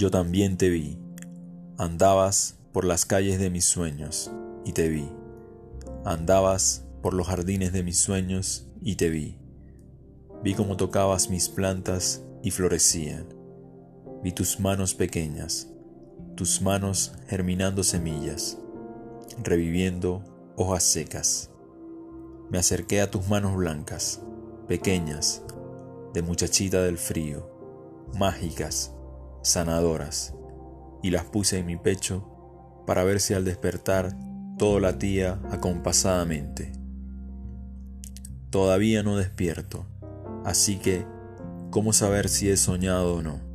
Yo también te vi. Andabas por las calles de mis sueños y te vi. Andabas por los jardines de mis sueños y te vi. Vi cómo tocabas mis plantas y florecían. Vi tus manos pequeñas, tus manos germinando semillas, reviviendo hojas secas. Me acerqué a tus manos blancas, pequeñas, de muchachita del frío, mágicas, sanadoras, y las puse en mi pecho para ver si al despertar todo latía acompasadamente. Todavía no despierto, así que, ¿cómo saber si he soñado o no?